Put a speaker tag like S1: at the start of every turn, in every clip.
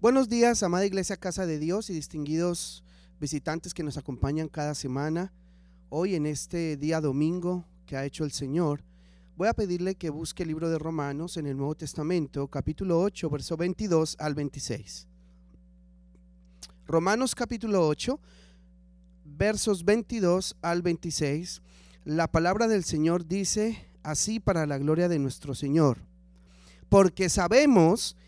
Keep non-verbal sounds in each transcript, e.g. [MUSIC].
S1: Buenos días, amada Iglesia Casa de Dios y distinguidos visitantes que nos acompañan cada semana. Hoy en este día domingo que ha hecho el Señor, voy a pedirle que busque el libro de Romanos en el Nuevo Testamento, capítulo 8, verso 22 al 26. Romanos capítulo 8, versos 22 al 26. La palabra del Señor dice así para la gloria de nuestro Señor. Porque sabemos que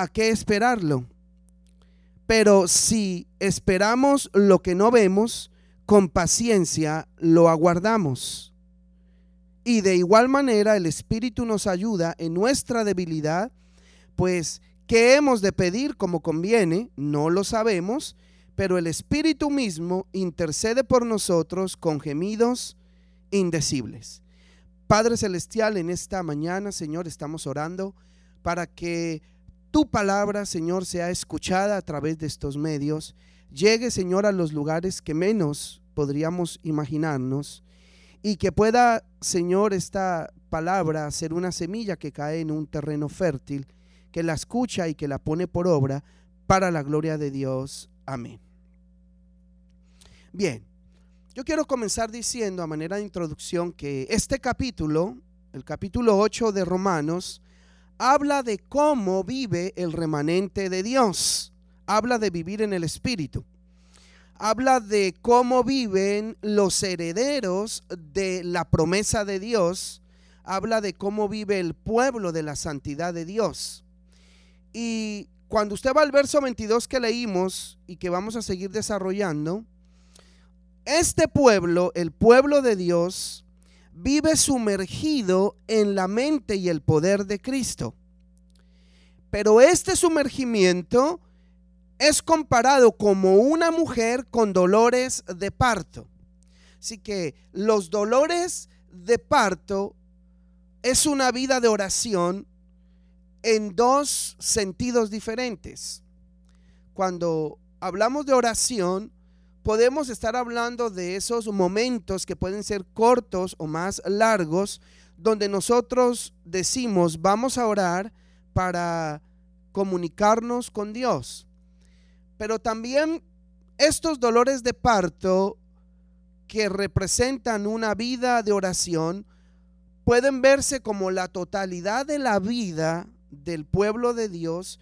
S1: a qué esperarlo. Pero si esperamos lo que no vemos, con paciencia lo aguardamos. Y de igual manera el Espíritu nos ayuda en nuestra debilidad, pues ¿qué hemos de pedir como conviene? No lo sabemos, pero el Espíritu mismo intercede por nosotros con gemidos indecibles. Padre Celestial, en esta mañana, Señor, estamos orando para que tu palabra, Señor, sea escuchada a través de estos medios. Llegue, Señor, a los lugares que menos podríamos imaginarnos y que pueda, Señor, esta palabra ser una semilla que cae en un terreno fértil, que la escucha y que la pone por obra para la gloria de Dios. Amén. Bien, yo quiero comenzar diciendo a manera de introducción que este capítulo, el capítulo 8 de Romanos, habla de cómo vive el remanente de Dios. Habla de vivir en el Espíritu. Habla de cómo viven los herederos de la promesa de Dios. Habla de cómo vive el pueblo de la santidad de Dios. Y cuando usted va al verso 22 que leímos y que vamos a seguir desarrollando, este pueblo, el pueblo de Dios, vive sumergido en la mente y el poder de Cristo. Pero este sumergimiento es comparado como una mujer con dolores de parto. Así que los dolores de parto es una vida de oración en dos sentidos diferentes. Cuando hablamos de oración, podemos estar hablando de esos momentos que pueden ser cortos o más largos, donde nosotros decimos, vamos a orar para comunicarnos con Dios. Pero también estos dolores de parto que representan una vida de oración pueden verse como la totalidad de la vida del pueblo de Dios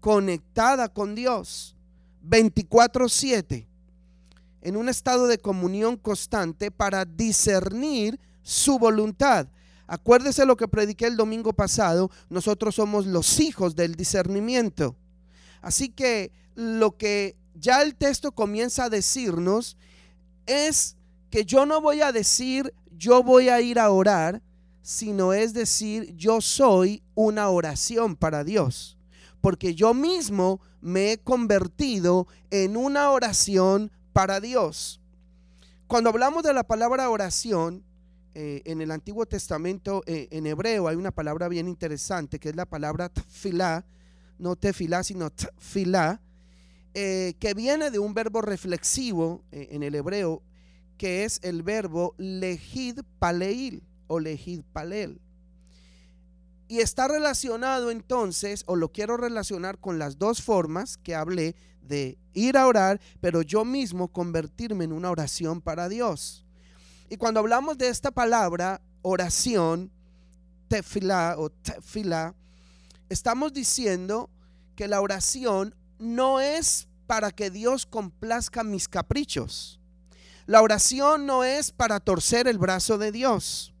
S1: conectada con Dios 24/7 en un estado de comunión constante para discernir su voluntad. Acuérdese lo que prediqué el domingo pasado, nosotros somos los hijos del discernimiento. Así que lo que ya el texto comienza a decirnos es que yo no voy a decir yo voy a ir a orar, sino es decir yo soy una oración para Dios, porque yo mismo me he convertido en una oración para Dios. Cuando hablamos de la palabra oración, eh, en el Antiguo Testamento, eh, en hebreo, hay una palabra bien interesante que es la palabra tfilá, no tefilá, sino tfilá, eh, que viene de un verbo reflexivo en el hebreo, que es el verbo lejid paleil o lejid palel. Y está relacionado entonces, o lo quiero relacionar con las dos formas que hablé de ir a orar, pero yo mismo convertirme en una oración para Dios. Y cuando hablamos de esta palabra, oración, tefilá o tefilá, estamos diciendo que la oración no es para que Dios complazca mis caprichos. La oración no es para torcer el brazo de Dios.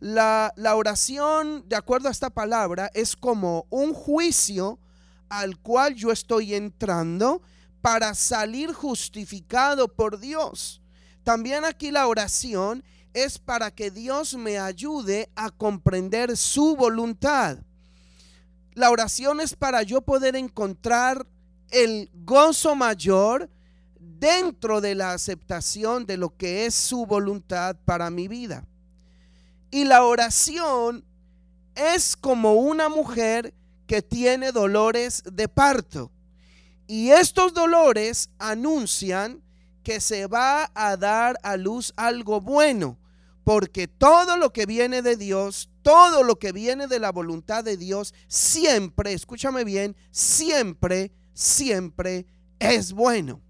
S1: La, oración, de acuerdo a esta palabra, es como un juicio al cual yo estoy entrando para salir justificado por Dios. También aquí la oración es para que Dios me ayude a comprender su voluntad. La oración es para yo poder encontrar el gozo mayor dentro de la aceptación de lo que es su voluntad para mi vida. Y la oración es como una mujer que tiene dolores de parto. Y estos dolores anuncian que se va a dar a luz algo bueno, porque todo lo que viene de Dios, todo lo que viene de la voluntad de Dios, siempre, escúchame bien, siempre, siempre es bueno.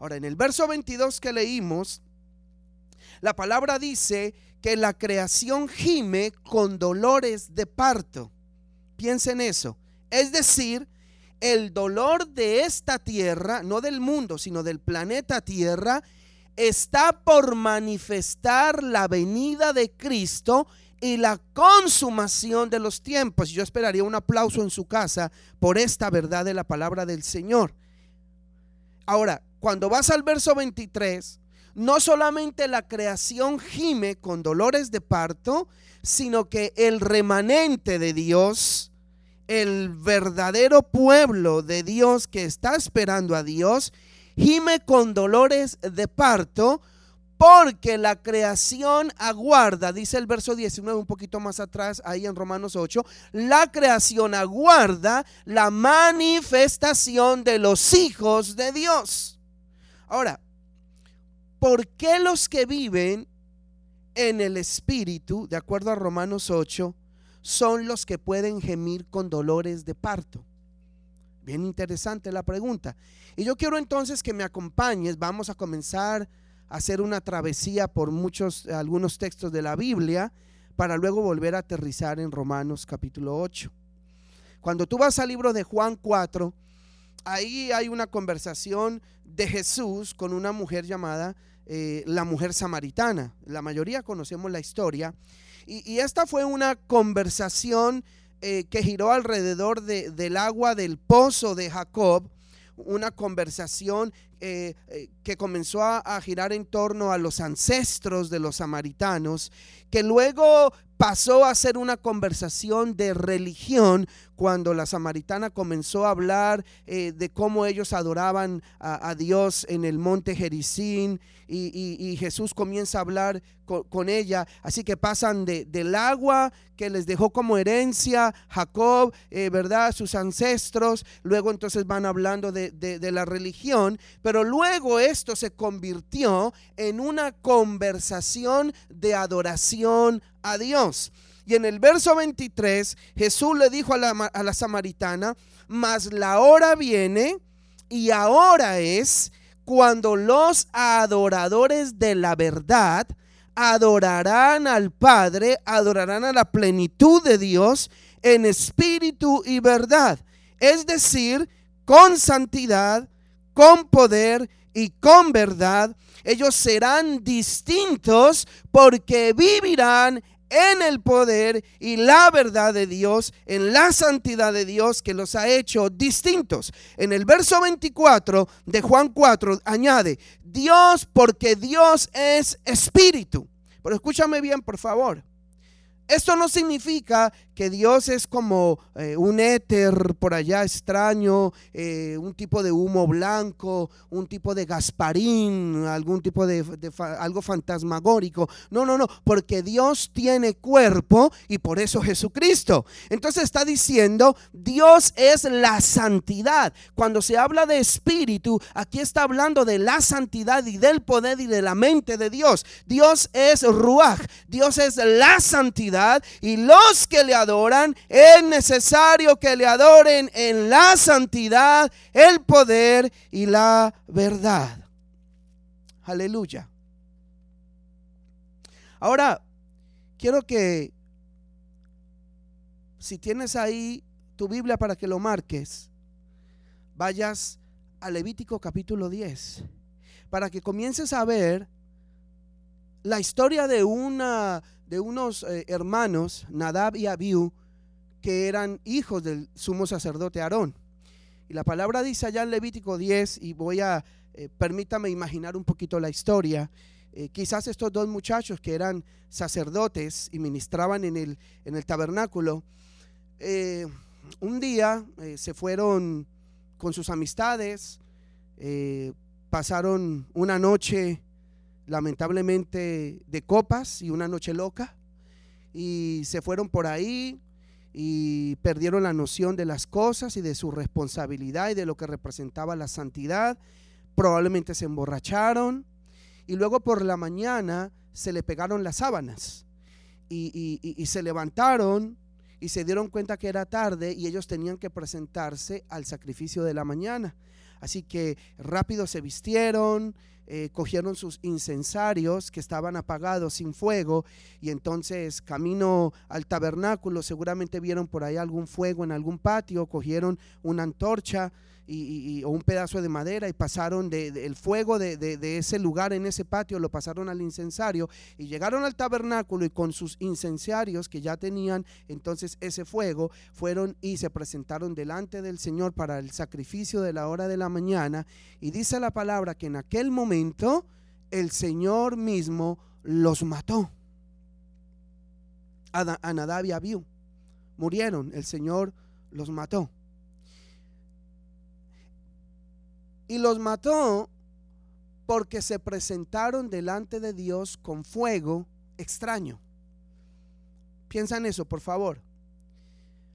S1: Ahora, en el verso 22 que leímos, la palabra dice que la creación gime con dolores de parto. Piensen eso. Es decir, el dolor de esta tierra, no del mundo, sino del planeta Tierra, está por manifestar la venida de Cristo y la consumación de los tiempos. Yo esperaría un aplauso en su casa por esta verdad de la palabra del Señor. Ahora, cuando vas al verso 23, no solamente la creación gime con dolores de parto, sino que el remanente de Dios, el verdadero pueblo de Dios que está esperando a Dios, gime con dolores de parto porque la creación aguarda, dice el verso 19 un poquito más atrás, ahí en Romanos 8, la creación aguarda la manifestación de los hijos de Dios. Ahora, ¿por qué los que viven en el Espíritu, de acuerdo a Romanos 8, son los que pueden gemir con dolores de parto? Bien interesante la pregunta. Y yo quiero entonces que me acompañes, vamos a comenzar a hacer una travesía por muchos, algunos textos de la Biblia, para luego volver a aterrizar en Romanos capítulo 8. Cuando tú vas al libro de Juan 4, ahí hay una conversación de Jesús con una mujer llamada eh, la mujer samaritana. La mayoría conocemos la historia. Y, esta fue una conversación eh, que giró alrededor del agua del pozo de Jacob. Una conversación eh, que comenzó a, girar en torno a los ancestros de los samaritanos, que luego pasó a ser una conversación de religión cuando la samaritana comenzó a hablar eh, de cómo ellos adoraban a, Dios en el monte Jericín y, Jesús comienza a hablar con, ella. Así que pasan del agua que les dejó como herencia Jacob, eh, ¿verdad? Sus ancestros. Luego entonces van hablando de, de la religión. Pero luego esto se convirtió en una conversación de adoración a Dios. Y en el verso 23, Jesús le dijo a la, samaritana, mas la hora viene y ahora es cuando los adoradores de la verdad adorarán al Padre, adorarán a la plenitud de Dios en espíritu y verdad. Es decir, con santidad, con poder y con verdad. Ellos serán distintos porque vivirán en el poder y la verdad de Dios, en la santidad de Dios que los ha hecho distintos. En el verso 24 de Juan 4 añade, Dios porque Dios es espíritu. Pero escúchame bien, por favor. Esto no significa que Dios es como eh, un éter por allá extraño, eh, un tipo de humo blanco, un tipo de gasparín, algún tipo de, algo fantasmagórico. No, no, no, porque Dios tiene cuerpo y por eso Jesucristo. Entonces está diciendo, Dios es la santidad. Cuando se habla de espíritu, aquí está hablando de la santidad y del poder y de la mente de Dios. Dios es Ruach, Dios es la santidad y los que le adoran, es necesario que le adoren en la santidad, el poder y la verdad. Aleluya. Ahora, quiero que si tienes ahí tu Biblia para que lo marques, vayas a Levítico capítulo 10, para que comiences a ver la historia de una de unos eh, hermanos, Nadab y Abiú, que eran hijos del sumo sacerdote Aarón. Y la palabra dice allá en Levítico 10, y voy a, eh, permítame imaginar un poquito la historia. Eh, quizás estos dos muchachos que eran sacerdotes y ministraban en el, en el tabernáculo, un día se fueron con sus amistades, pasaron una noche lamentablemente de copas y una noche loca y se fueron por ahí y perdieron la noción de las cosas y de su responsabilidad y de lo que representaba la santidad. Probablemente se emborracharon y luego por la mañana se le pegaron las sábanas y, y se levantaron y se dieron cuenta que era tarde y ellos tenían que presentarse al sacrificio de la mañana. Así que rápido se vistieron, eh, cogieron sus incensarios que estaban apagados sin fuego y entonces camino al tabernáculo seguramente vieron por ahí algún fuego en algún patio, cogieron una antorcha y, o un pedazo de madera y pasaron del fuego de, de, ese lugar en ese patio, lo pasaron al incensario y llegaron al tabernáculo y con sus incensarios que ya tenían entonces ese fuego, fueron y se presentaron delante del Señor para el sacrificio de la hora de la mañana y dice la palabra que en aquel momento el Señor mismo los mató. A Nadab y Abiú murieron, el Señor los mató. Y los mató porque se presentaron delante de Dios con fuego extraño. Piensa en eso, por favor.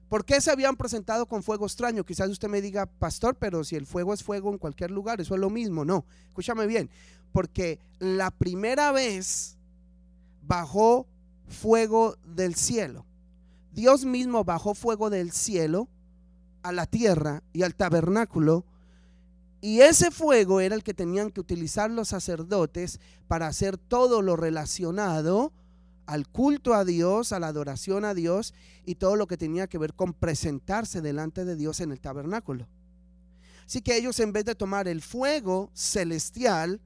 S1: ¿Por qué se habían presentado con fuego extraño? Quizás usted me diga, pastor, pero si el fuego es fuego en cualquier lugar, eso es lo mismo. No, escúchame bien, porque la primera vez bajó fuego del cielo. Dios mismo bajó fuego del cielo a la tierra y al tabernáculo y ese fuego era el que tenían que utilizar los sacerdotes para hacer todo lo relacionado al culto a Dios, a la adoración a Dios y todo lo que tenía que ver con presentarse delante de Dios en el tabernáculo. Así que ellos en vez de tomar el fuego celestial,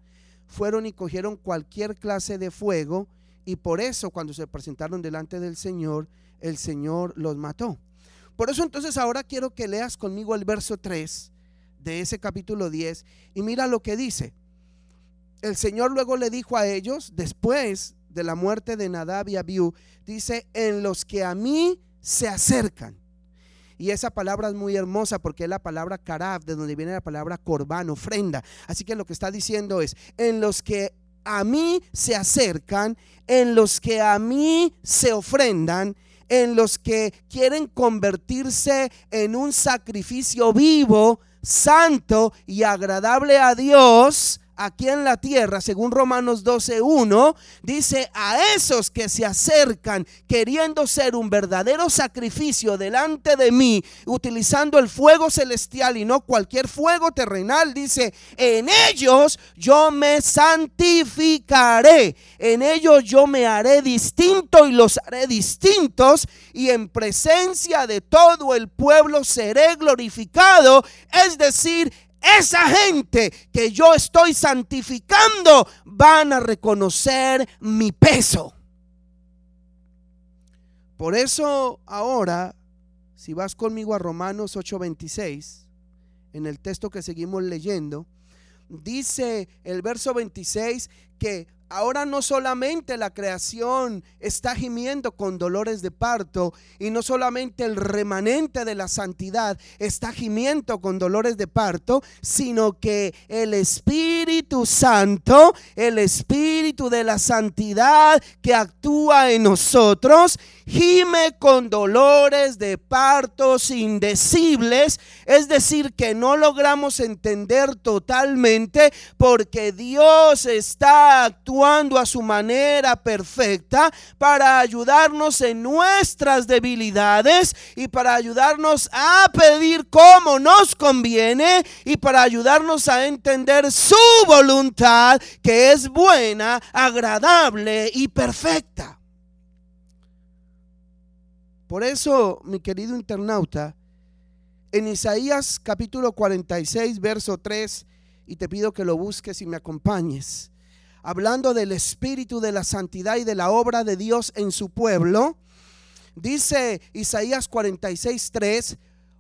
S1: fueron y cogieron cualquier clase de fuego y por eso cuando se presentaron delante del Señor, el Señor los mató. Por eso entonces ahora quiero que leas conmigo el verso 3 de ese capítulo 10 y mira lo que dice. El Señor luego le dijo a ellos, después de la muerte de Nadab y Abiú, dice, en los que a mí se acercan. Y esa palabra es muy hermosa porque es la palabra karab, de donde viene la palabra corbán, ofrenda. Así que lo que está diciendo es, en los que a mí se acercan, en los que a mí se ofrendan, en los que quieren convertirse en un sacrificio vivo, santo y agradable a Dios aquí en la tierra, según Romanos 12.1, dice a esos que se acercan queriendo ser un verdadero sacrificio delante de mí, utilizando el fuego celestial y no cualquier fuego terrenal, dice, en ellos yo me santificaré, en ellos yo me haré distinto y los haré distintos y en presencia de todo el pueblo seré glorificado, es decir, esa gente que yo estoy santificando van a reconocer mi peso. Por eso ahora, si vas conmigo a Romanos 8:26, en el texto que seguimos leyendo, dice el verso 26 que Ahora no solamente la creación está gimiendo con dolores de parto y no solamente el remanente de la santidad está gimiendo con dolores de parto, sino que el Espíritu Santo, el Espíritu de la santidad que actúa en nosotros, gime con dolores de partos indecibles, es decir, que no logramos entender totalmente porque Dios está actuando a su manera perfecta para ayudarnos en nuestras debilidades y para ayudarnos a pedir como nos conviene y para ayudarnos a entender su voluntad que es buena, agradable y perfecta. Por eso, mi querido internauta, en Isaías capítulo 46, verso 3, y te pido que lo busques y me acompañes hablando del espíritu de la santidad y de la obra de Dios en su pueblo, dice Isaías 46:3,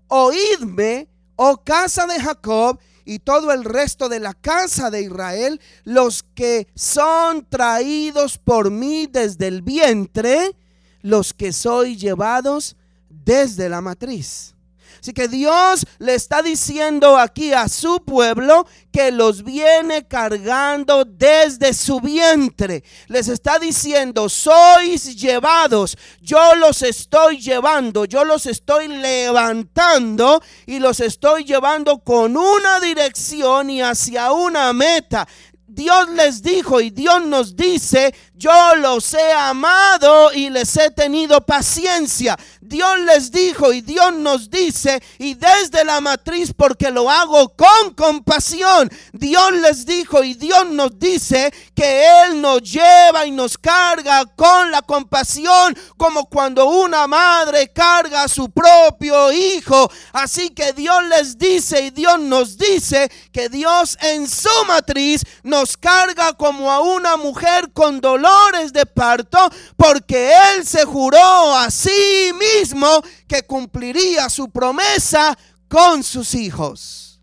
S1: oídme, oh casa de Jacob, y todo el resto de la casa de Israel, los que son traídos por mí desde el vientre, los que soy llevados desde la matriz. Así que Dios le está diciendo aquí a su pueblo que los viene cargando desde su vientre. Les está diciendo, sois llevados, yo los estoy llevando, yo los estoy levantando y los estoy llevando con una dirección y hacia una meta. Dios les dijo y Dios nos dice, yo los he amado y les he tenido paciencia. Dios les dijo y Dios nos dice, y desde la matriz porque lo hago con compasión. Dios les dijo y Dios nos dice que Él nos lleva y nos carga con la compasión, como cuando una madre carga a su propio hijo. Así que Dios les dice y Dios nos dice que Dios en su matriz nos carga como a una mujer con dolor de parto, porque Él se juró a sí mismo que cumpliría su promesa con sus hijos.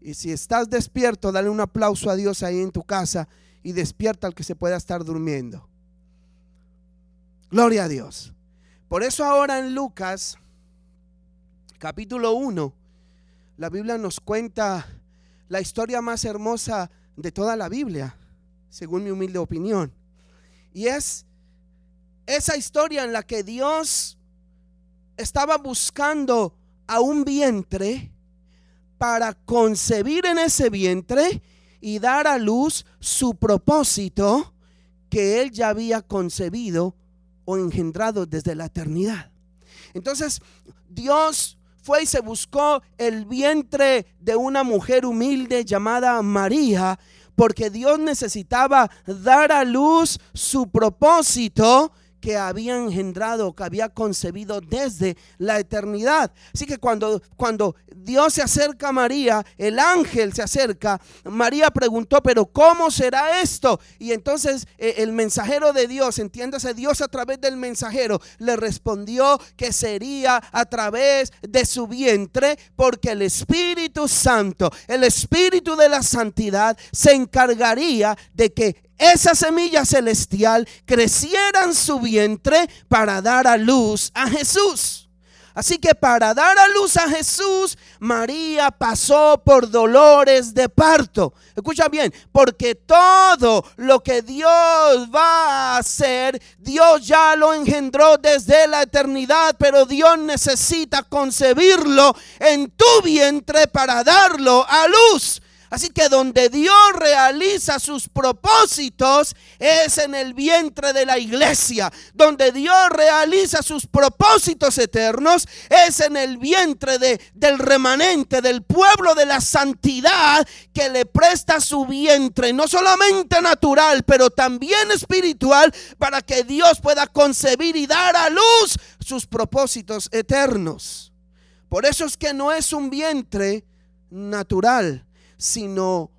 S1: Y si estás despierto, dale un aplauso a Dios ahí en tu casa y despierta al que se pueda estar durmiendo. Gloria a Dios. Por eso ahora en Lucas, capítulo 1, la Biblia nos cuenta la historia más hermosa de toda la Biblia según mi humilde opinión. Y es esa historia en la que Dios estaba buscando a un vientre para concebir en ese vientre y dar a luz su propósito que él ya había concebido o engendrado desde la eternidad. Entonces, Dios fue y se buscó el vientre de una mujer humilde llamada María porque Dios necesitaba dar a luz su propósito que había engendrado, que había concebido desde la eternidad. Así que cuando, cuando Dios se acerca a María, el ángel se acerca, María preguntó, pero ¿cómo será esto? Y entonces eh, el mensajero de Dios, entiéndase Dios a través del mensajero, le respondió que sería a través de su vientre, porque el Espíritu Santo, el Espíritu de la Santidad, se encargaría de que esa semilla celestial creciera en su vientre para dar a luz a Jesús. Así que para dar a luz a Jesús, María pasó por dolores de parto. Escucha bien, porque todo lo que Dios va a hacer, Dios ya lo engendró desde la eternidad, pero Dios necesita concebirlo en tu vientre para darlo a luz. Así que donde Dios realiza sus propósitos es en el vientre de la iglesia. Donde Dios realiza sus propósitos eternos es en el vientre de, del remanente, del pueblo de la santidad que le presta su vientre, no solamente natural, pero también espiritual, para que Dios pueda concebir y dar a luz sus propósitos eternos. Por eso es que no es un vientre natural sino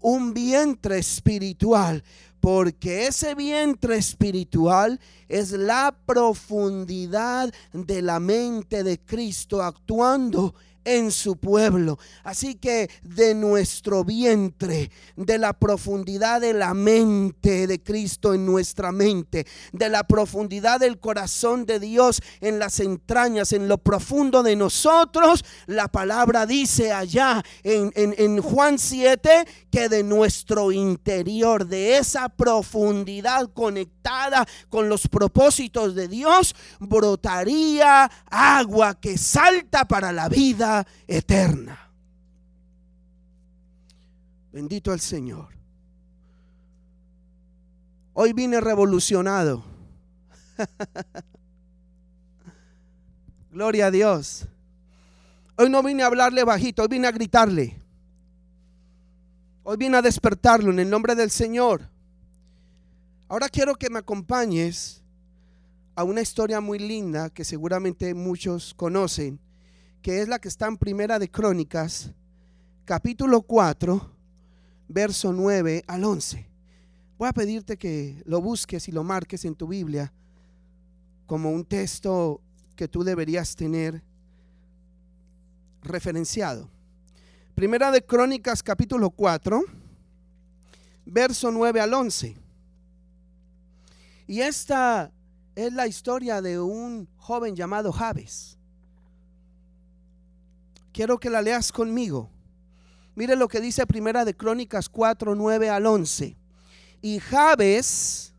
S1: un vientre espiritual, porque ese vientre espiritual es la profundidad de la mente de Cristo actuando en su pueblo. Así que de nuestro vientre, de la profundidad de la mente de Cristo en nuestra mente, de la profundidad del corazón de Dios en las entrañas, en lo profundo de nosotros, la palabra dice allá en, en Juan 7 que de nuestro interior, de esa profundidad conectada con los propósitos de Dios, brotaría agua que salta para la vida eterna. Bendito el Señor. Hoy vine revolucionado. [LAUGHS] Gloria a Dios. Hoy no vine a hablarle bajito, hoy vine a gritarle. Hoy vine a despertarlo en el nombre del Señor. Ahora quiero que me acompañes a una historia muy linda que seguramente muchos conocen que es la que está en Primera de Crónicas, capítulo 4, verso 9 al 11. Voy a pedirte que lo busques y lo marques en tu Biblia como un texto que tú deberías tener referenciado. Primera de Crónicas capítulo 4, verso 9 al 11. Y esta es la historia de un joven llamado Javes. Quiero que la leas conmigo. Mire lo que dice Primera de Crónicas 4, 9 al 11. Y Jabes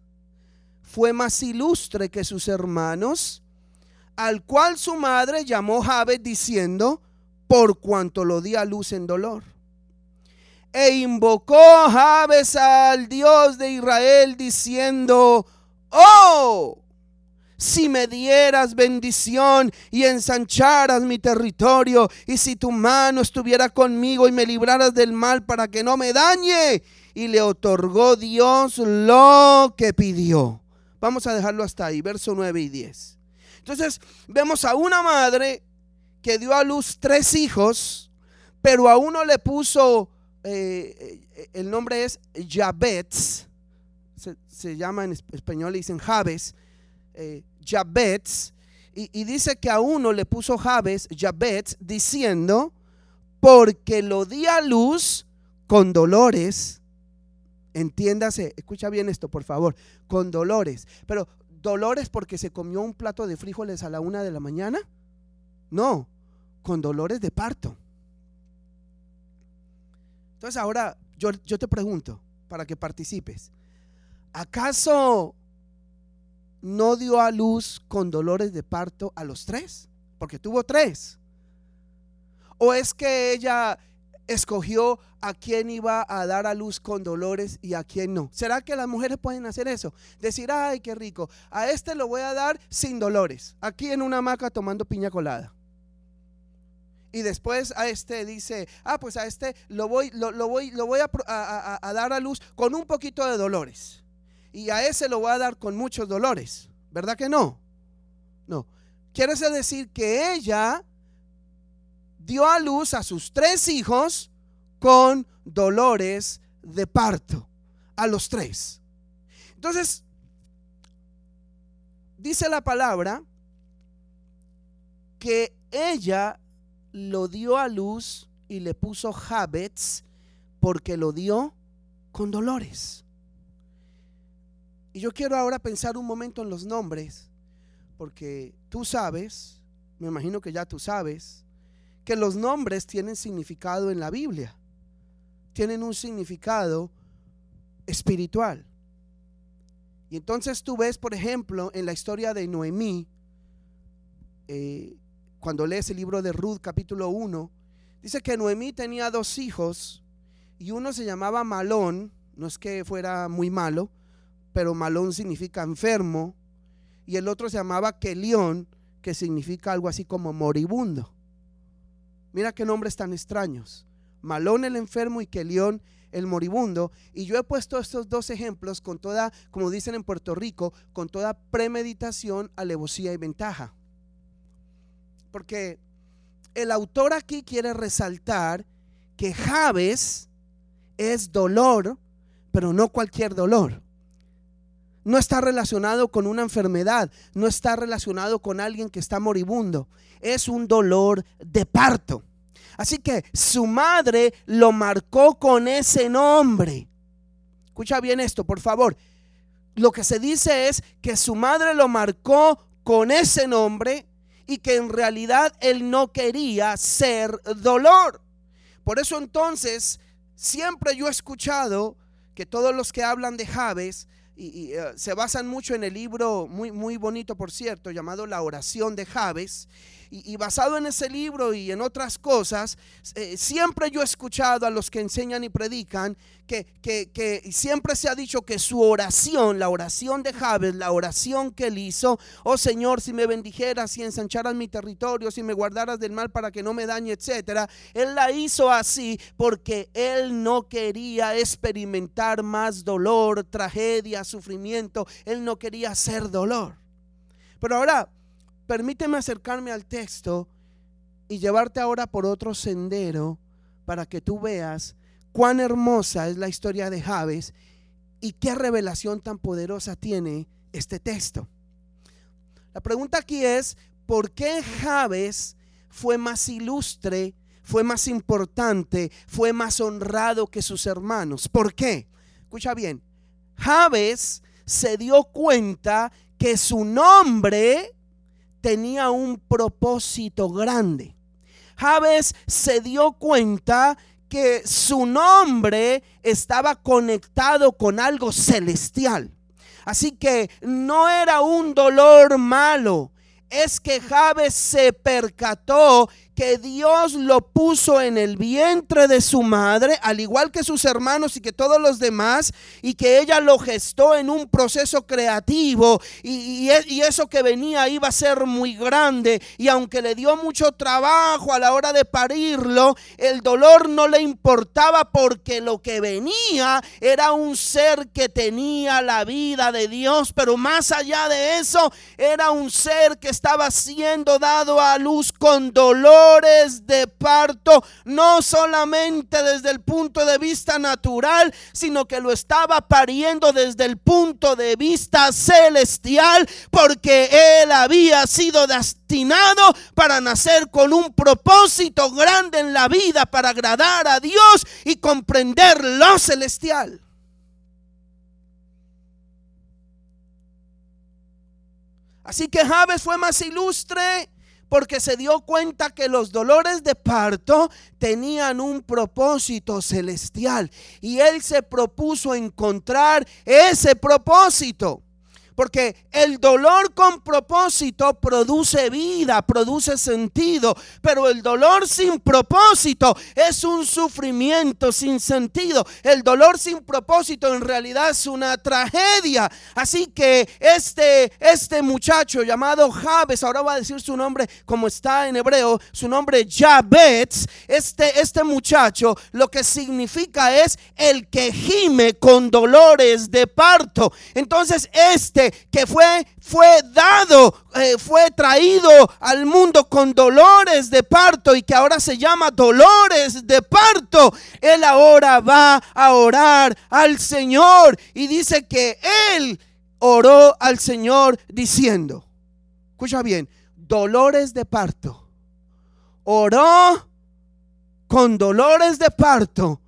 S1: fue más ilustre que sus hermanos, al cual su madre llamó Jabes diciendo, por cuanto lo di a luz en dolor. E invocó Jabes al Dios de Israel diciendo, oh, si me dieras bendición y ensancharas mi territorio, y si tu mano estuviera conmigo y me libraras del mal para que no me dañe. Y le otorgó Dios lo que pidió. Vamos a dejarlo hasta ahí, verso 9 y 10. Entonces vemos a una madre que dio a luz tres hijos, pero a uno le puso, eh, eh, el nombre es Jabez, se, llama en español, le dicen Jabez eh, y, dice que a uno le puso Jabez, Jabez, diciendo, porque lo di a luz con dolores. Entiéndase, escucha bien esto, por favor, con dolores. Pero, ¿dolores porque se comió un plato de frijoles a la una de la mañana? No, con dolores de parto. Entonces ahora yo, yo te pregunto, para que participes, ¿acaso no dio a luz con dolores de parto a los tres, porque tuvo tres. ¿O es que ella escogió a quién iba a dar a luz con dolores y a quién no? ¿Será que las mujeres pueden hacer eso? Decir, ay, qué rico, a este lo voy a dar sin dolores, aquí en una hamaca tomando piña colada. Y después a este dice, ah, pues a este lo voy, lo, voy, lo voy a dar a luz con un poquito de dolores y a ese lo va a dar con muchos dolores. ¿Verdad que no? No. Quiere decir que ella dio a luz a sus tres hijos con dolores de parto. A los tres. Entonces, dice la palabra que ella lo dio a luz y le puso Jabez porque lo dio con dolores. Y yo quiero ahora pensar un momento en los nombres, porque tú sabes, me imagino que ya tú sabes, que los nombres tienen significado en la Biblia, tienen un significado espiritual. Y entonces tú ves, por ejemplo, en la historia de Noemí, eh, cuando lees el libro de Ruth capítulo 1, dice que Noemí tenía dos hijos y uno se llamaba Malón, no es que fuera muy malo, pero malón significa enfermo, y el otro se llamaba Kelión, que significa algo así como moribundo. Mira qué nombres tan extraños. Malón el enfermo y Kelión el moribundo. Y yo he puesto estos dos ejemplos con toda, como dicen en Puerto Rico, con toda premeditación, alevosía y ventaja. Porque el autor aquí quiere resaltar que Javes es dolor, pero no cualquier dolor no está relacionado con una enfermedad, no está relacionado con alguien que está moribundo, es un dolor de parto. Así que su madre lo marcó con ese nombre. Escucha bien esto, por favor. Lo que se dice es que su madre lo marcó con ese nombre y que en realidad él no quería ser dolor. Por eso entonces siempre yo he escuchado que todos los que hablan de Javes y, eh, se basan mucho en el libro, muy, muy bonito por cierto, llamado La oración de Javes. Y, basado en ese libro y en otras cosas, eh, siempre yo he escuchado a los que enseñan y predican que, que, siempre se ha dicho que su oración, la oración de Javes, la oración que él hizo, oh Señor, si me bendijeras, si ensancharas mi territorio, si me guardaras del mal para que no me dañe, etcétera, él la hizo así porque él no quería experimentar más dolor, tragedia, sufrimiento, él no quería hacer dolor. Pero ahora, permíteme acercarme al texto y llevarte ahora por otro sendero para que tú veas cuán hermosa es la historia de Javes y qué revelación tan poderosa tiene este texto. La pregunta aquí es, ¿por qué Javes fue más ilustre, fue más importante, fue más honrado que sus hermanos? ¿Por qué? Escucha bien, Javes se dio cuenta que su nombre tenía un propósito grande. Javes se dio cuenta que su nombre estaba conectado con algo celestial. Así que no era un dolor malo, es que Javes se percató que Dios lo puso en el vientre de su madre, al igual que sus hermanos y que todos los demás, y que ella lo gestó en un proceso creativo, y, eso que venía iba a ser muy grande, y aunque le dio mucho trabajo a la hora de parirlo, el dolor no le importaba porque lo que venía era un ser que tenía la vida de Dios, pero más allá de eso, era un ser que estaba siendo dado a luz con dolor de parto, no solamente desde el punto de vista natural, sino que lo estaba pariendo desde el punto de vista celestial, porque él había sido destinado para nacer con un propósito grande en la vida, para agradar a Dios y comprender lo celestial. Así que Javes fue más ilustre porque se dio cuenta que los dolores de parto tenían un propósito celestial y él se propuso encontrar ese propósito. Porque el dolor con propósito produce vida, produce sentido, pero el dolor sin propósito es un sufrimiento sin sentido. El dolor sin propósito en realidad es una tragedia. Así que este, este muchacho llamado Jabes, ahora va a decir su nombre como está en hebreo, su nombre Jabez, este, este muchacho lo que significa es el que gime con dolores de parto. Entonces este que fue, fue dado, eh, fue traído al mundo con dolores de parto y que ahora se llama dolores de parto, él ahora va a orar al Señor y dice que él oró al Señor diciendo, escucha bien, dolores de parto. Oró con dolores de parto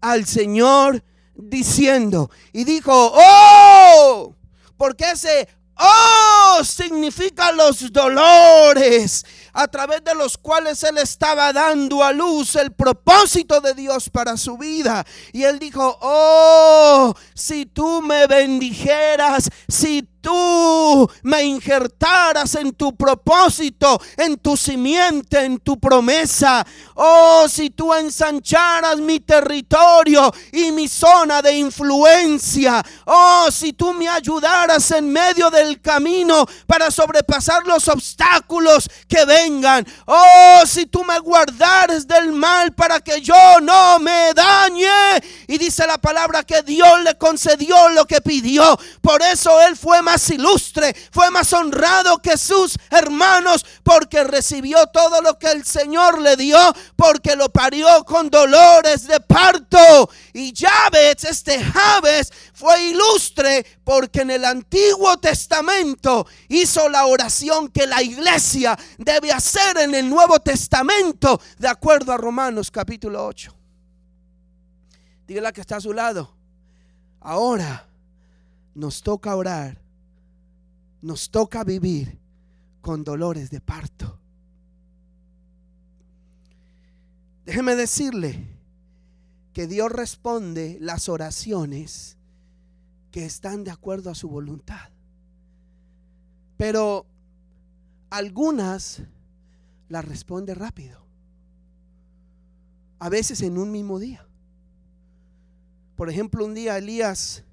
S1: al Señor diciendo y dijo, oh, porque ese oh significa los dolores a través de los cuales él estaba dando a luz el propósito de Dios para su vida. Y él dijo, oh, si tú me bendijeras, si tú me injertaras en tu propósito, en tu simiente, en tu promesa. Oh, si tú ensancharas mi territorio y mi zona de influencia. Oh, si tú me ayudaras en medio del camino para sobrepasar los obstáculos que vengan. Oh, si tú me guardares del mal para que yo no me dañe. Y dice la palabra que Dios le concedió lo que pidió. Por eso él fue más ilustre, fue más honrado que sus hermanos, porque recibió todo lo que el Señor le dio, porque lo parió con dolores de parto. Y Jabez, este Jabez, fue ilustre porque en el Antiguo Testamento hizo la oración que la iglesia debe hacer en el Nuevo Testamento, de acuerdo a Romanos capítulo 8. Dígale que está a su lado. Ahora nos toca orar nos toca vivir con dolores de parto. Déjeme decirle que Dios responde las oraciones que están de acuerdo a su voluntad. Pero algunas las responde rápido. A veces en un mismo día. Por ejemplo, un día Elías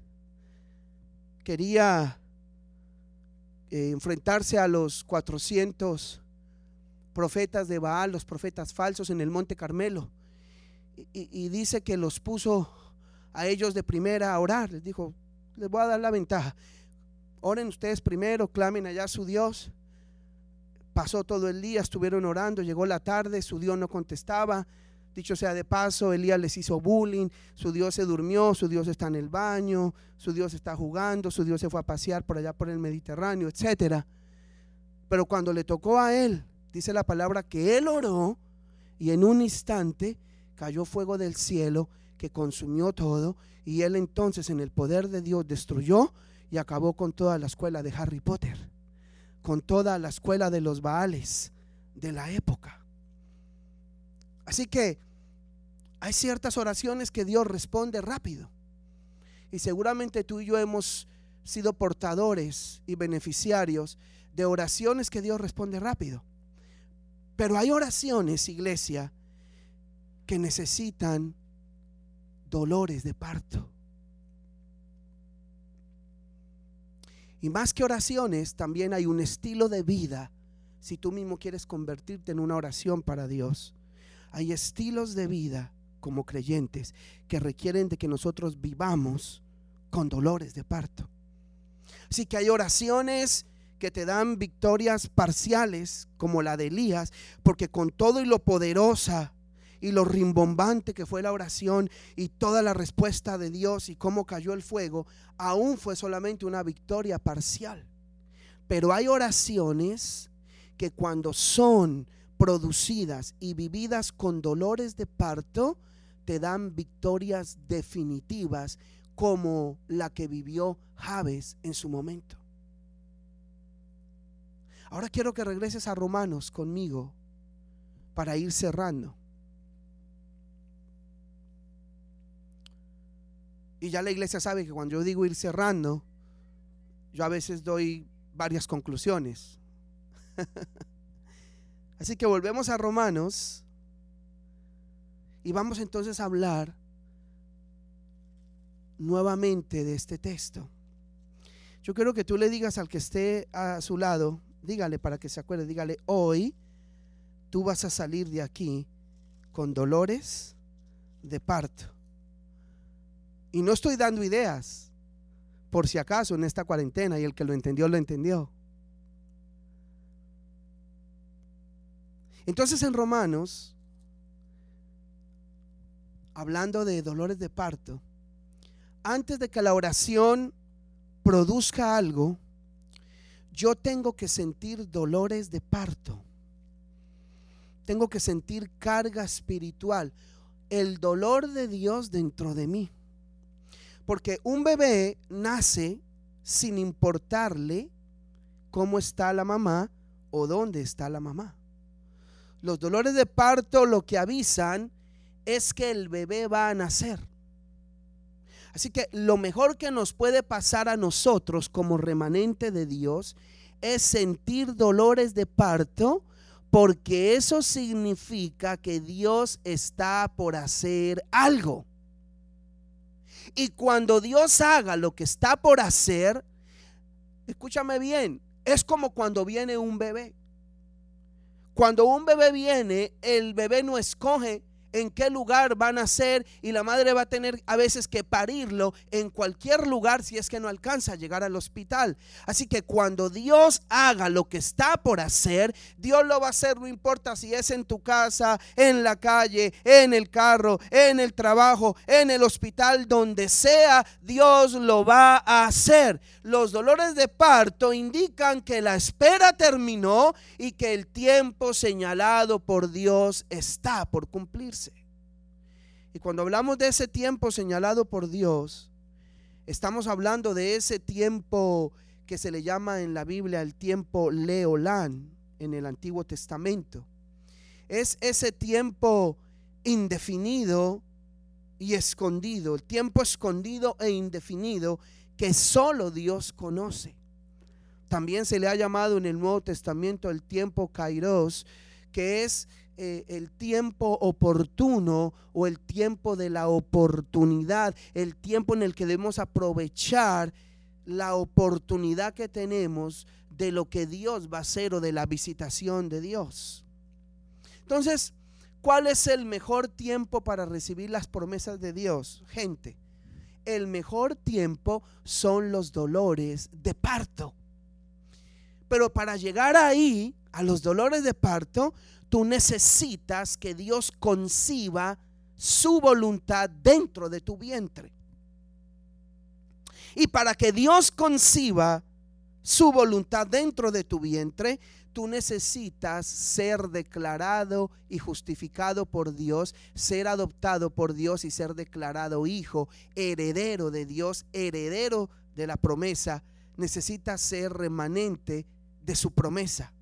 S1: quería eh, enfrentarse a los 400 profetas de Baal, los profetas falsos en el Monte Carmelo. Y, dice que los puso a ellos de primera a orar. Les dijo, les voy a dar la ventaja. Oren ustedes primero, clamen allá a su Dios. Pasó todo el día, estuvieron orando, llegó la tarde, su Dios no contestaba. Dicho sea de paso, Elías les hizo bullying, su Dios se durmió, su Dios está en el baño, su Dios está jugando, su Dios se fue a pasear por allá por el Mediterráneo, etc. Pero cuando le tocó a él, dice la palabra que él oró y en un instante cayó fuego del cielo que consumió todo y él entonces en el poder de Dios destruyó y acabó con toda la escuela de Harry Potter, con toda la escuela de los Baales de la época. Así que hay ciertas oraciones que Dios responde rápido. Y seguramente tú y yo hemos sido portadores y beneficiarios de oraciones que Dios responde rápido. Pero hay oraciones, iglesia, que necesitan dolores de parto. Y más que oraciones, también hay un estilo de vida. Si tú mismo quieres convertirte en una oración para Dios, hay estilos de vida como creyentes que requieren de que nosotros vivamos con dolores de parto. Así que hay oraciones que te dan victorias parciales como la de Elías, porque con todo y lo poderosa y lo rimbombante que fue la oración y toda la respuesta de Dios y cómo cayó el fuego, aún fue solamente una victoria parcial. Pero hay oraciones que cuando son producidas y vividas con dolores de parto, te dan victorias definitivas como la que vivió Javes en su momento. Ahora quiero que regreses a Romanos conmigo para ir cerrando. Y ya la iglesia sabe que cuando yo digo ir cerrando, yo a veces doy varias conclusiones. [LAUGHS] Así que volvemos a Romanos y vamos entonces a hablar nuevamente de este texto. Yo quiero que tú le digas al que esté a su lado, dígale para que se acuerde, dígale, hoy tú vas a salir de aquí con dolores de parto. Y no estoy dando ideas, por si acaso en esta cuarentena, y el que lo entendió, lo entendió. Entonces en Romanos, hablando de dolores de parto, antes de que la oración produzca algo, yo tengo que sentir dolores de parto. Tengo que sentir carga espiritual, el dolor de Dios dentro de mí. Porque un bebé nace sin importarle cómo está la mamá o dónde está la mamá. Los dolores de parto lo que avisan es que el bebé va a nacer. Así que lo mejor que nos puede pasar a nosotros como remanente de Dios es sentir dolores de parto porque eso significa que Dios está por hacer algo. Y cuando Dios haga lo que está por hacer, escúchame bien, es como cuando viene un bebé. Cuando un bebé viene, el bebé no escoge en qué lugar van a ser y la madre va a tener a veces que parirlo en cualquier lugar si es que no alcanza a llegar al hospital. Así que cuando Dios haga lo que está por hacer, Dios lo va a hacer, no importa si es en tu casa, en la calle, en el carro, en el trabajo, en el hospital, donde sea, Dios lo va a hacer. Los dolores de parto indican que la espera terminó y que el tiempo señalado por Dios está por cumplirse. Y cuando hablamos de ese tiempo señalado por Dios, estamos hablando de ese tiempo que se le llama en la Biblia el tiempo Leolán en el Antiguo Testamento. Es ese tiempo indefinido y escondido, el tiempo escondido e indefinido que solo Dios conoce. También se le ha llamado en el Nuevo Testamento el tiempo Kairos, que es eh, el tiempo oportuno o el tiempo de la oportunidad, el tiempo en el que debemos aprovechar la oportunidad que tenemos de lo que Dios va a hacer o de la visitación de Dios. Entonces, ¿cuál es el mejor tiempo para recibir las promesas de Dios? Gente, el mejor tiempo son los dolores de parto. Pero para llegar ahí, a los dolores de parto, tú necesitas que Dios conciba su voluntad dentro de tu vientre. Y para que Dios conciba su voluntad dentro de tu vientre, tú necesitas ser declarado y justificado por Dios, ser adoptado por Dios y ser declarado hijo, heredero de Dios, heredero de la promesa. Necesitas ser remanente de su promesa,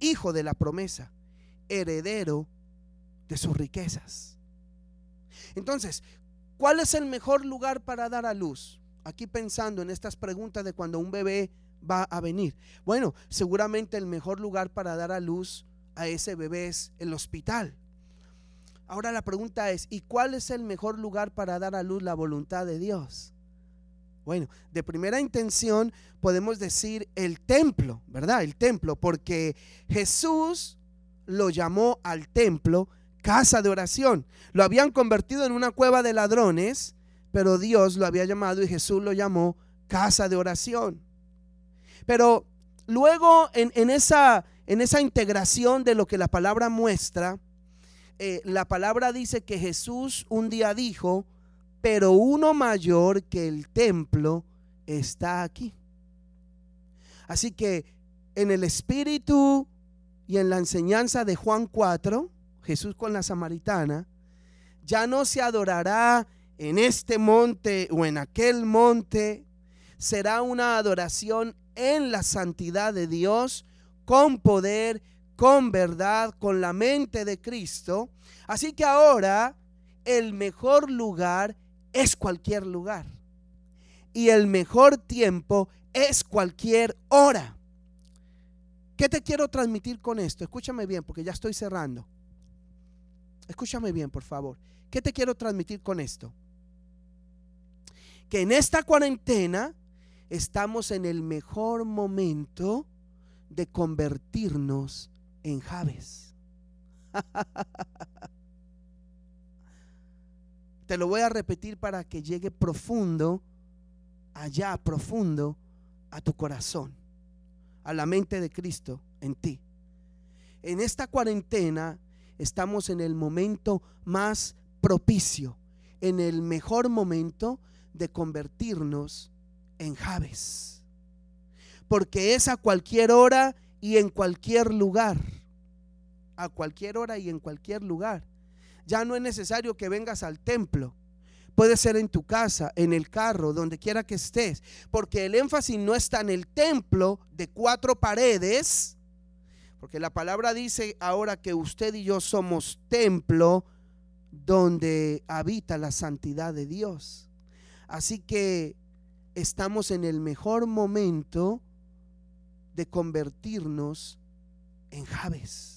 S1: hijo de la promesa heredero de sus riquezas. Entonces, ¿cuál es el mejor lugar para dar a luz? Aquí pensando en estas preguntas de cuando un bebé va a venir. Bueno, seguramente el mejor lugar para dar a luz a ese bebé es el hospital. Ahora la pregunta es, ¿y cuál es el mejor lugar para dar a luz la voluntad de Dios? Bueno, de primera intención podemos decir el templo, ¿verdad? El templo, porque Jesús lo llamó al templo casa de oración. Lo habían convertido en una cueva de ladrones, pero Dios lo había llamado y Jesús lo llamó casa de oración. Pero luego en, esa, integración de lo que la palabra muestra, eh, la palabra dice que Jesús un día dijo, pero uno mayor que el templo está aquí. Así que en el espíritu y en la enseñanza de Juan 4, Jesús con la samaritana, ya no se adorará en este monte o en aquel monte, será una adoración en la santidad de Dios, con poder, con verdad, con la mente de Cristo. Así que ahora el mejor lugar es cualquier lugar. Y el mejor tiempo es cualquier hora. ¿Qué te quiero transmitir con esto? Escúchame bien, porque ya estoy cerrando. Escúchame bien, por favor. ¿Qué te quiero transmitir con esto? Que en esta cuarentena estamos en el mejor momento de convertirnos en Javes. [LAUGHS] Te lo voy a repetir para que llegue profundo, allá profundo, a tu corazón, a la mente de Cristo en ti. En esta cuarentena estamos en el momento más propicio, en el mejor momento de convertirnos en Javes. Porque es a cualquier hora y en cualquier lugar. A cualquier hora y en cualquier lugar. Ya no es necesario que vengas al templo. Puede ser en tu casa, en el carro, donde quiera que estés. Porque el énfasis no está en el templo de cuatro paredes. Porque la palabra dice ahora que usted y yo somos templo donde habita la santidad de Dios. Así que estamos en el mejor momento de convertirnos en Javes.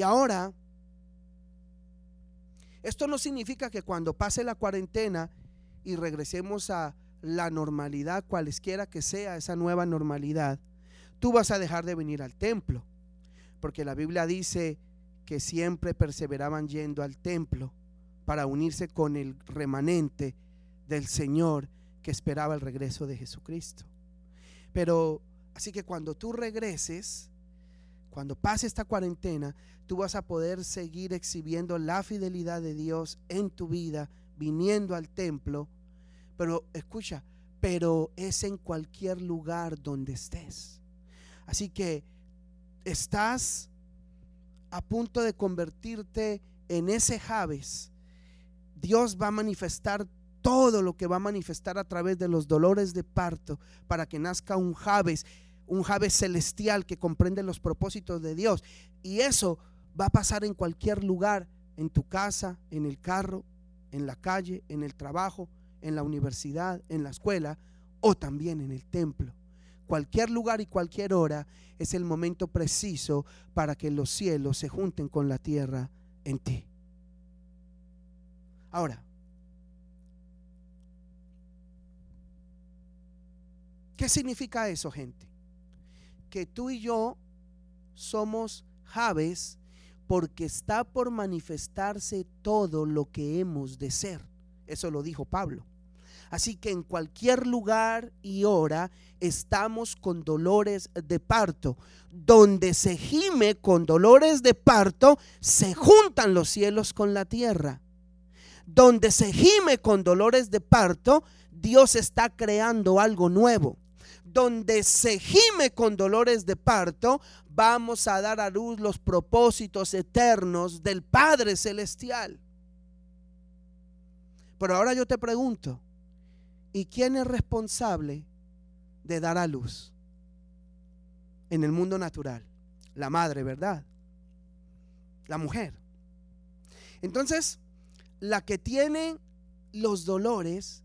S1: Y ahora, esto no significa que cuando pase la cuarentena y regresemos a la normalidad, cualesquiera que sea esa nueva normalidad, tú vas a dejar de venir al templo. Porque la Biblia dice que siempre perseveraban yendo al templo para unirse con el remanente del Señor que esperaba el regreso de Jesucristo. Pero así que cuando tú regreses, cuando pase esta cuarentena, tú vas a poder seguir exhibiendo la fidelidad de Dios en tu vida, viniendo al templo. Pero escucha, pero es en cualquier lugar donde estés. Así que estás a punto de convertirte en ese Javes Dios va a manifestar todo lo que va a manifestar a través de los dolores de parto para que nazca un Javes, un Javes celestial que comprende los propósitos de Dios. Y eso va a pasar en cualquier lugar, en tu casa, en el carro, en la calle, en el trabajo, en la universidad, en la escuela o también en el templo. Cualquier lugar y cualquier hora es el momento preciso para que los cielos se junten con la tierra en ti. Ahora, ¿qué significa eso, gente? Que tú y yo somos Javes porque está por manifestarse todo lo que hemos de ser. Eso lo dijo Pablo. Así que en cualquier lugar y hora estamos con dolores de parto. Donde se gime con dolores de parto, se juntan los cielos con la tierra donde se gime con dolores de parto, Dios está creando algo nuevo. Donde se gime con dolores de parto, vamos a dar a luz los propósitos eternos del Padre Celestial. Pero ahora yo te pregunto, ¿y quién es responsable de dar a luz en el mundo natural? La madre, ¿verdad? la mujer. Entonces, la que tiene los dolores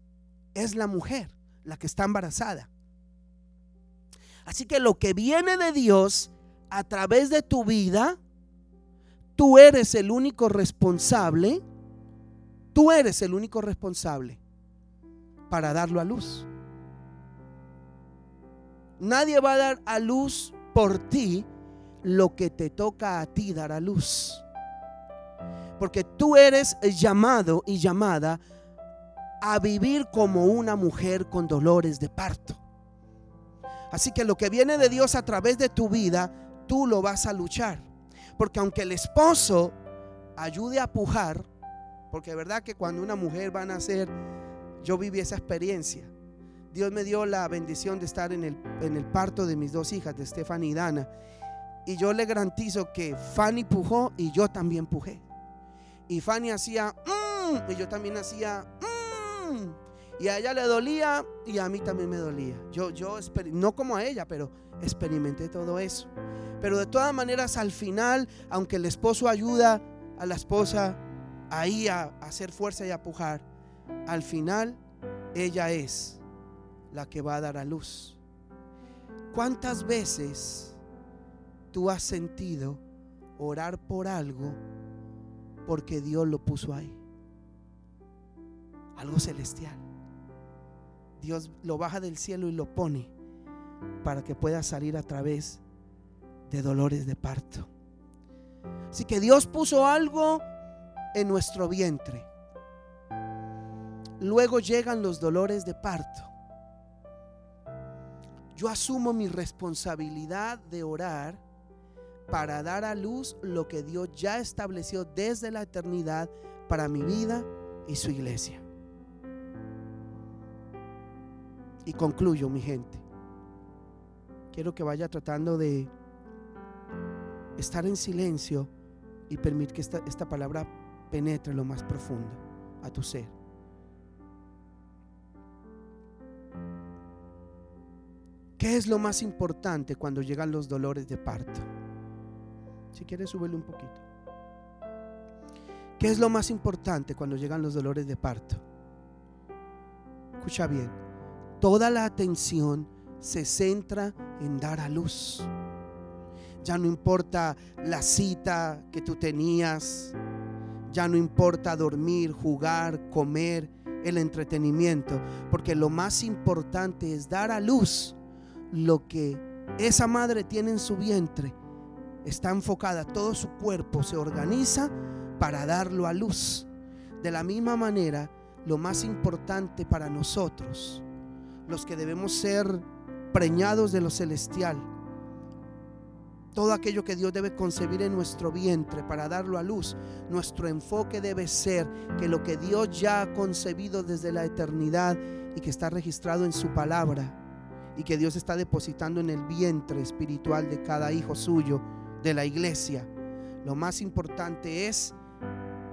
S1: es la mujer, la que está embarazada. Así que lo que viene de Dios a través de tu vida, tú eres el único responsable, tú eres el único responsable para darlo a luz. Nadie va a dar a luz por ti lo que te toca a ti dar a luz. Porque tú eres llamado y llamada a vivir como una mujer con dolores de parto. Así que lo que viene de Dios a través de tu vida, tú lo vas a luchar. Porque aunque el esposo ayude a pujar, porque es verdad que cuando una mujer va a nacer, yo viví esa experiencia. Dios me dio la bendición de estar en el, en el parto de mis dos hijas, de Stephanie y Dana. Y yo le garantizo que Fanny pujó y yo también pujé. Y Fanny hacía, mmm, y yo también hacía, mmm. Y a ella le dolía y a mí también me dolía. Yo, yo, no como a ella, pero experimenté todo eso. Pero de todas maneras, al final, aunque el esposo ayuda a la esposa ahí a, a hacer fuerza y a pujar, al final ella es la que va a dar a luz. ¿Cuántas veces tú has sentido orar por algo porque Dios lo puso ahí? Algo celestial. Dios lo baja del cielo y lo pone para que pueda salir a través de dolores de parto. Así que Dios puso algo en nuestro vientre. Luego llegan los dolores de parto yo asumo mi responsabilidad de orar para dar a luz lo que Dios ya estableció desde la eternidad para mi vida y su iglesia. Y concluyo, mi gente. Quiero que vaya tratando de estar en silencio y permitir que esta, esta palabra penetre lo más profundo a tu ser. ¿Qué es lo más importante cuando llegan los dolores de parto? Si quieres, súbele un poquito. ¿Qué es lo más importante cuando llegan los dolores de parto? Escucha bien, toda la atención se centra en dar a luz. Ya no importa la cita que tú tenías, ya no importa dormir, jugar, comer, el entretenimiento, porque lo más importante es dar a luz lo que esa madre tiene en su vientre está enfocada, todo su cuerpo se organiza para darlo a luz. De la misma manera, lo más importante para nosotros, los que debemos ser preñados de lo celestial, todo aquello que Dios debe concebir en nuestro vientre para darlo a luz, nuestro enfoque debe ser que lo que Dios ya ha concebido desde la eternidad y que está registrado en su palabra, y que Dios está depositando en el vientre espiritual de cada hijo suyo, de la iglesia. Lo más importante es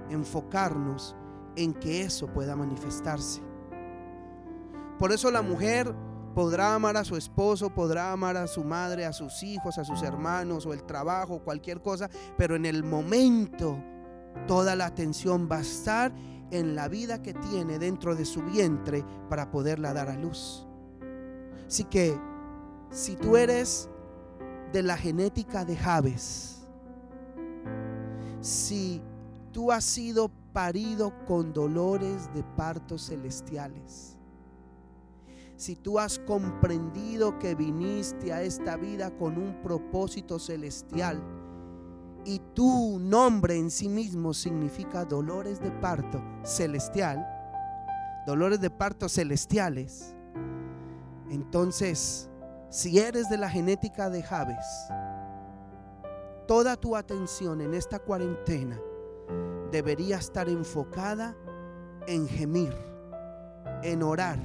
S1: enfocarnos en que eso pueda manifestarse. Por eso la mujer podrá amar a su esposo, podrá amar a su madre, a sus hijos, a sus hermanos o el trabajo, cualquier cosa, pero en el momento toda la atención va a estar en la vida que tiene dentro de su vientre para poderla dar a luz. Así que si tú eres de la genética de Javes, si tú has sido parido con dolores de partos celestiales, si tú has comprendido que viniste a esta vida con un propósito celestial y tu nombre en sí mismo significa dolores de parto celestial, dolores de parto celestiales, entonces, si eres de la genética de Javes, toda tu atención en esta cuarentena debería estar enfocada en gemir, en orar,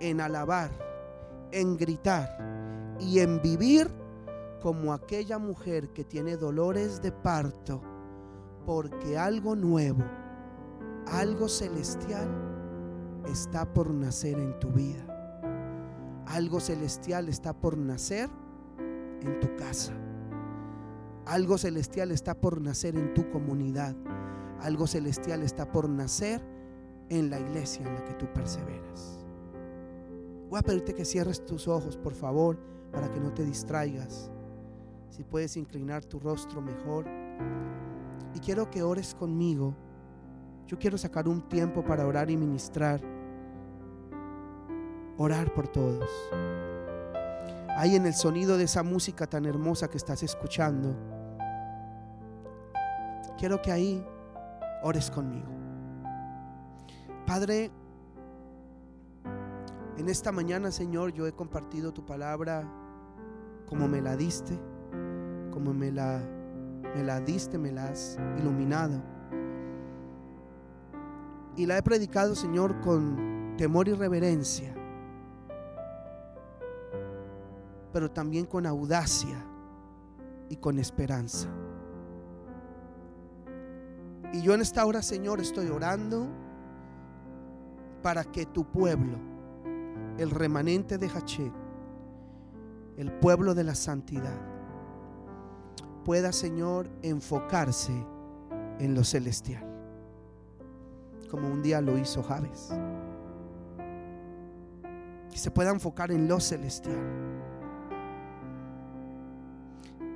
S1: en alabar, en gritar y en vivir como aquella mujer que tiene dolores de parto, porque algo nuevo, algo celestial está por nacer en tu vida algo celestial está por nacer en tu casa. Algo celestial está por nacer en tu comunidad. Algo celestial está por nacer en la iglesia en la que tú perseveras. Voy a pedirte que cierres tus ojos, por favor, para que no te distraigas. Si puedes inclinar tu rostro mejor. Y quiero que ores conmigo. Yo quiero sacar un tiempo para orar y ministrar. Orar por todos. Ahí en el sonido de esa música tan hermosa que estás escuchando. Quiero que ahí ores conmigo. Padre, en esta mañana, Señor, yo he compartido tu palabra como me la diste, como me la, me la diste, me la has iluminado. Y la he predicado, Señor, con temor y reverencia, pero también con audacia y con esperanza. Y yo en esta hora, Señor, estoy orando para que tu pueblo, el remanente de Hachet, el pueblo de la santidad, pueda, Señor, enfocarse en lo celestial, como un día lo hizo Javes. Que se pueda enfocar en lo celestial.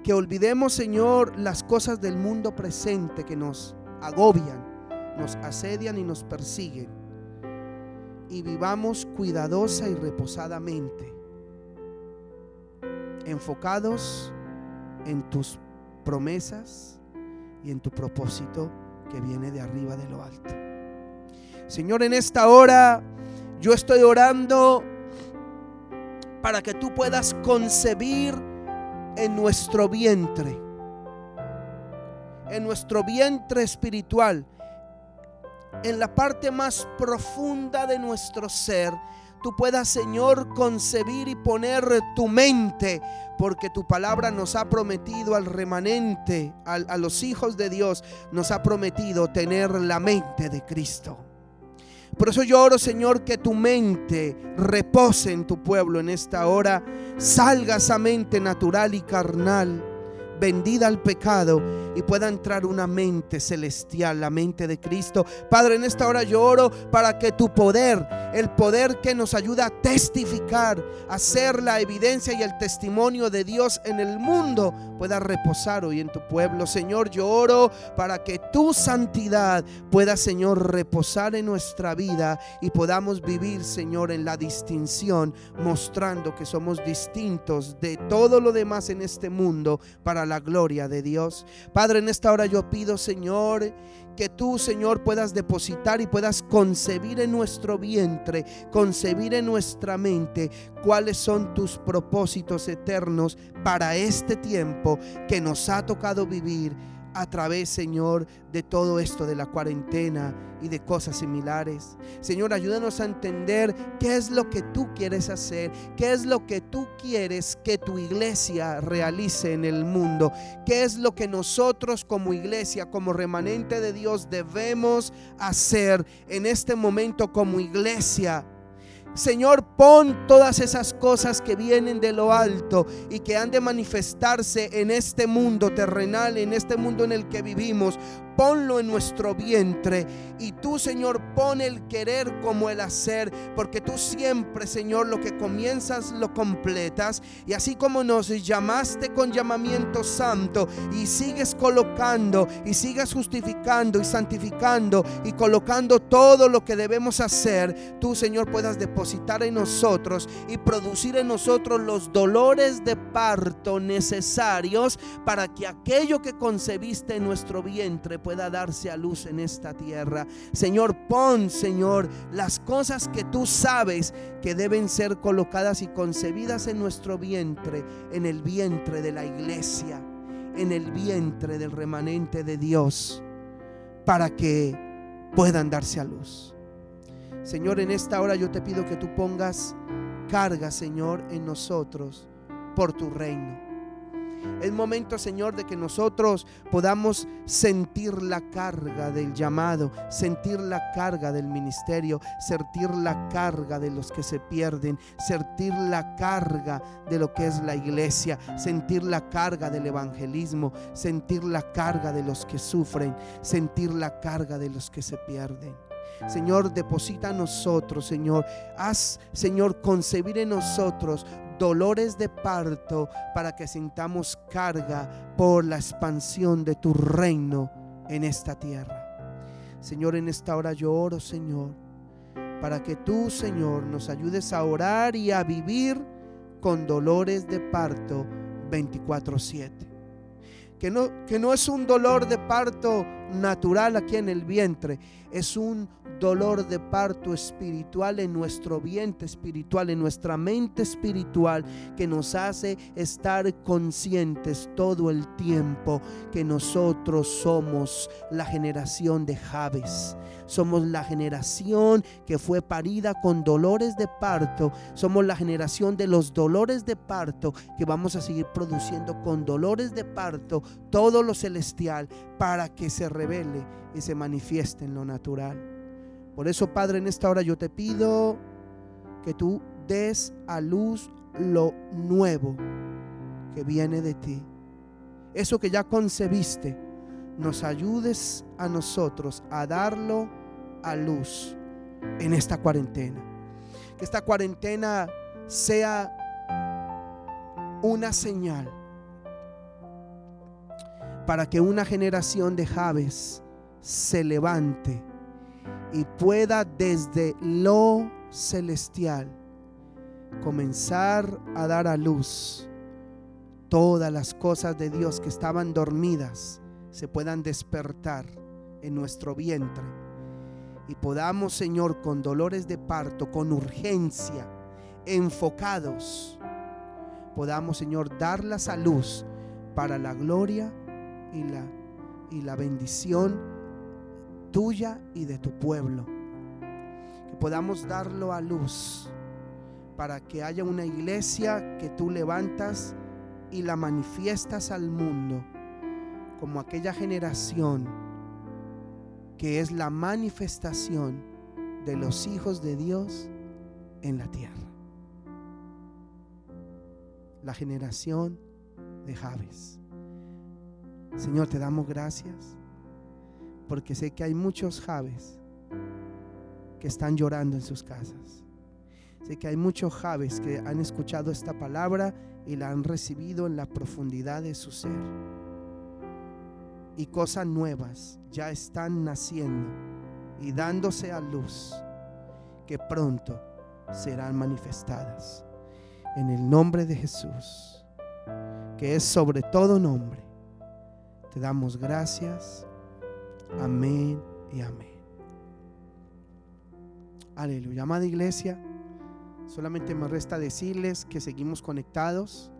S1: Que olvidemos, Señor, las cosas del mundo presente que nos agobian, nos asedian y nos persiguen. Y vivamos cuidadosa y reposadamente, enfocados en tus promesas y en tu propósito que viene de arriba de lo alto. Señor, en esta hora yo estoy orando para que tú puedas concebir en nuestro vientre en nuestro vientre espiritual, en la parte más profunda de nuestro ser, tú puedas, Señor, concebir y poner tu mente, porque tu palabra nos ha prometido al remanente, a, los hijos de Dios, nos ha prometido tener la mente de Cristo. Por eso yo oro, Señor, que tu mente repose en tu pueblo en esta hora, salga esa mente natural y carnal vendida al pecado y pueda entrar una mente celestial, la mente de Cristo. Padre, en esta hora yo oro para que tu poder, el poder que nos ayuda a testificar, a ser la evidencia y el testimonio de Dios en el mundo, pueda reposar hoy en tu pueblo. Señor, yo oro para que tu santidad pueda, Señor, reposar en nuestra vida y podamos vivir, Señor, en la distinción, mostrando que somos distintos de todo lo demás en este mundo para la gloria de Dios. Padre, en esta hora yo pido, Señor, que tú, Señor, puedas depositar y puedas concebir en nuestro vientre, concebir en nuestra mente cuáles son tus propósitos eternos para este tiempo que nos ha tocado vivir a través, Señor, de todo esto de la cuarentena y de cosas similares. Señor, ayúdanos a entender qué es lo que tú quieres hacer, qué es lo que tú quieres que tu iglesia realice en el mundo, qué es lo que nosotros como iglesia, como remanente de Dios debemos hacer en este momento como iglesia Señor, pon todas esas cosas que vienen de lo alto y que han de manifestarse en este mundo terrenal, en este mundo en el que vivimos ponlo en nuestro vientre. Y tú, Señor, pon el querer como el hacer, porque tú siempre, Señor, lo que comienzas lo completas. Y así como nos llamaste con llamamiento santo y sigues colocando y sigues justificando y santificando y colocando todo lo que debemos hacer, tú, Señor, puedas depositar en nosotros y producir en nosotros los dolores de parto necesarios para que aquello que concebiste en nuestro vientre pueda darse a luz en esta tierra. Señor, pon, Señor, las cosas que tú sabes que deben ser colocadas y concebidas en nuestro vientre, en el vientre de la iglesia, en el vientre del remanente de Dios, para que puedan darse a luz. Señor, en esta hora yo te pido que tú pongas carga, Señor, en nosotros por tu reino. Es momento, Señor, de que nosotros podamos sentir la carga del llamado, sentir la carga del ministerio, sentir la carga de los que se pierden, sentir la carga de lo que es la iglesia, sentir la carga del evangelismo, sentir la carga de los que sufren, sentir la carga de los que se pierden. Señor, deposita en nosotros, Señor. Haz, Señor, concebir en nosotros dolores de parto para que sintamos carga por la expansión de tu reino en esta tierra. Señor, en esta hora yo oro, Señor, para que tú, Señor, nos ayudes a orar y a vivir con dolores de parto 24/7. Que no, que no es un dolor de parto natural aquí en el vientre, es un dolor de parto espiritual en nuestro vientre espiritual, en nuestra mente espiritual, que nos hace estar conscientes todo el tiempo que nosotros somos la generación de Javes. Somos la generación que fue parida con dolores de parto. Somos la generación de los dolores de parto que vamos a seguir produciendo con dolores de parto todo lo celestial para que se revele y se manifieste en lo natural. Por eso, Padre, en esta hora yo te pido que tú des a luz lo nuevo que viene de ti. Eso que ya concebiste, nos ayudes a nosotros a darlo a luz en esta cuarentena. Que esta cuarentena sea una señal para que una generación de Javes se levante y pueda desde lo celestial comenzar a dar a luz. Todas las cosas de Dios que estaban dormidas se puedan despertar en nuestro vientre. Y podamos, Señor, con dolores de parto, con urgencia, enfocados, podamos, Señor, darlas a luz para la gloria y la, y la bendición tuya y de tu pueblo. Que podamos darlo a luz para que haya una iglesia que tú levantas y la manifiestas al mundo como aquella generación que es la manifestación de los hijos de Dios en la tierra. La generación de Javes. Señor, te damos gracias porque sé que hay muchos Javes que están llorando en sus casas. Sé que hay muchos Javes que han escuchado esta palabra y la han recibido en la profundidad de su ser. Y cosas nuevas ya están naciendo y dándose a luz que pronto serán manifestadas. En el nombre de Jesús, que es sobre todo nombre, te damos gracias Amén y amén. Aleluya. Amada iglesia, solamente me resta decirles que seguimos conectados.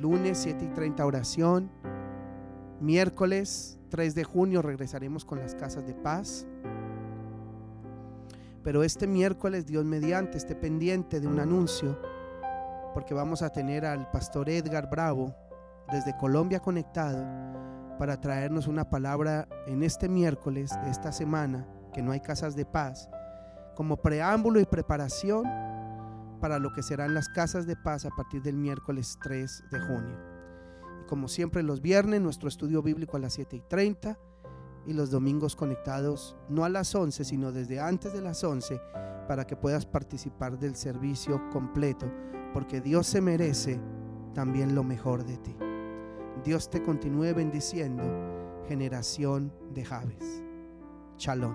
S1: Lunes 7 y 30 oración. Miércoles 3 de junio regresaremos con las casas de paz. Pero este miércoles, Dios mediante, esté pendiente de un anuncio, porque vamos a tener al pastor Edgar Bravo desde Colombia conectado para traernos una palabra en este miércoles de esta semana, que no hay casas de paz, como preámbulo y preparación para lo que serán las casas de paz a partir del miércoles 3 de junio. Y como siempre los viernes, nuestro estudio bíblico a las 7 y 30 y los domingos conectados no a las 11, sino desde antes de las 11 para que puedas participar del servicio completo, porque Dios se merece también lo mejor de ti. Dios te continúe bendiciendo, generación de Javes. Shalom.